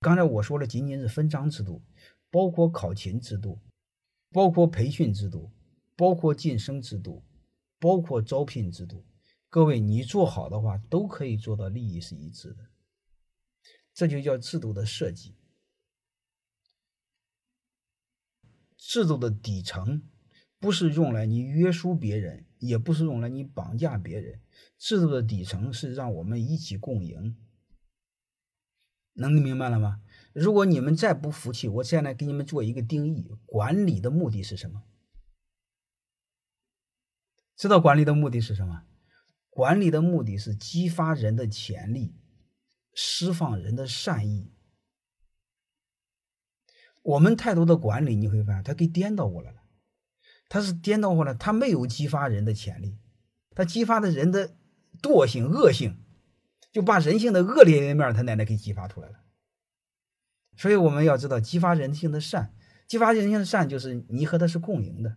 刚才我说的仅仅是分章制度，包括考勤制度，包括培训制度，包括晋升制度，包括招聘制度。各位，你做好的话，都可以做到利益是一致的。这就叫制度的设计。制度的底层不是用来你约束别人，也不是用来你绑架别人。制度的底层是让我们一起共赢。能明白了吗？如果你们再不服气，我现在给你们做一个定义：管理的目的是什么？知道管理的目的是什么？管理的目的是激发人的潜力，释放人的善意。我们太多的管理，你会发现它给颠倒过来了。它是颠倒过来，它没有激发人的潜力，它激发的人的惰性、恶性。就把人性的恶劣一面，他奶奶给激发出来了。所以我们要知道，激发人性的善，激发人性的善，就是你和他是共赢的。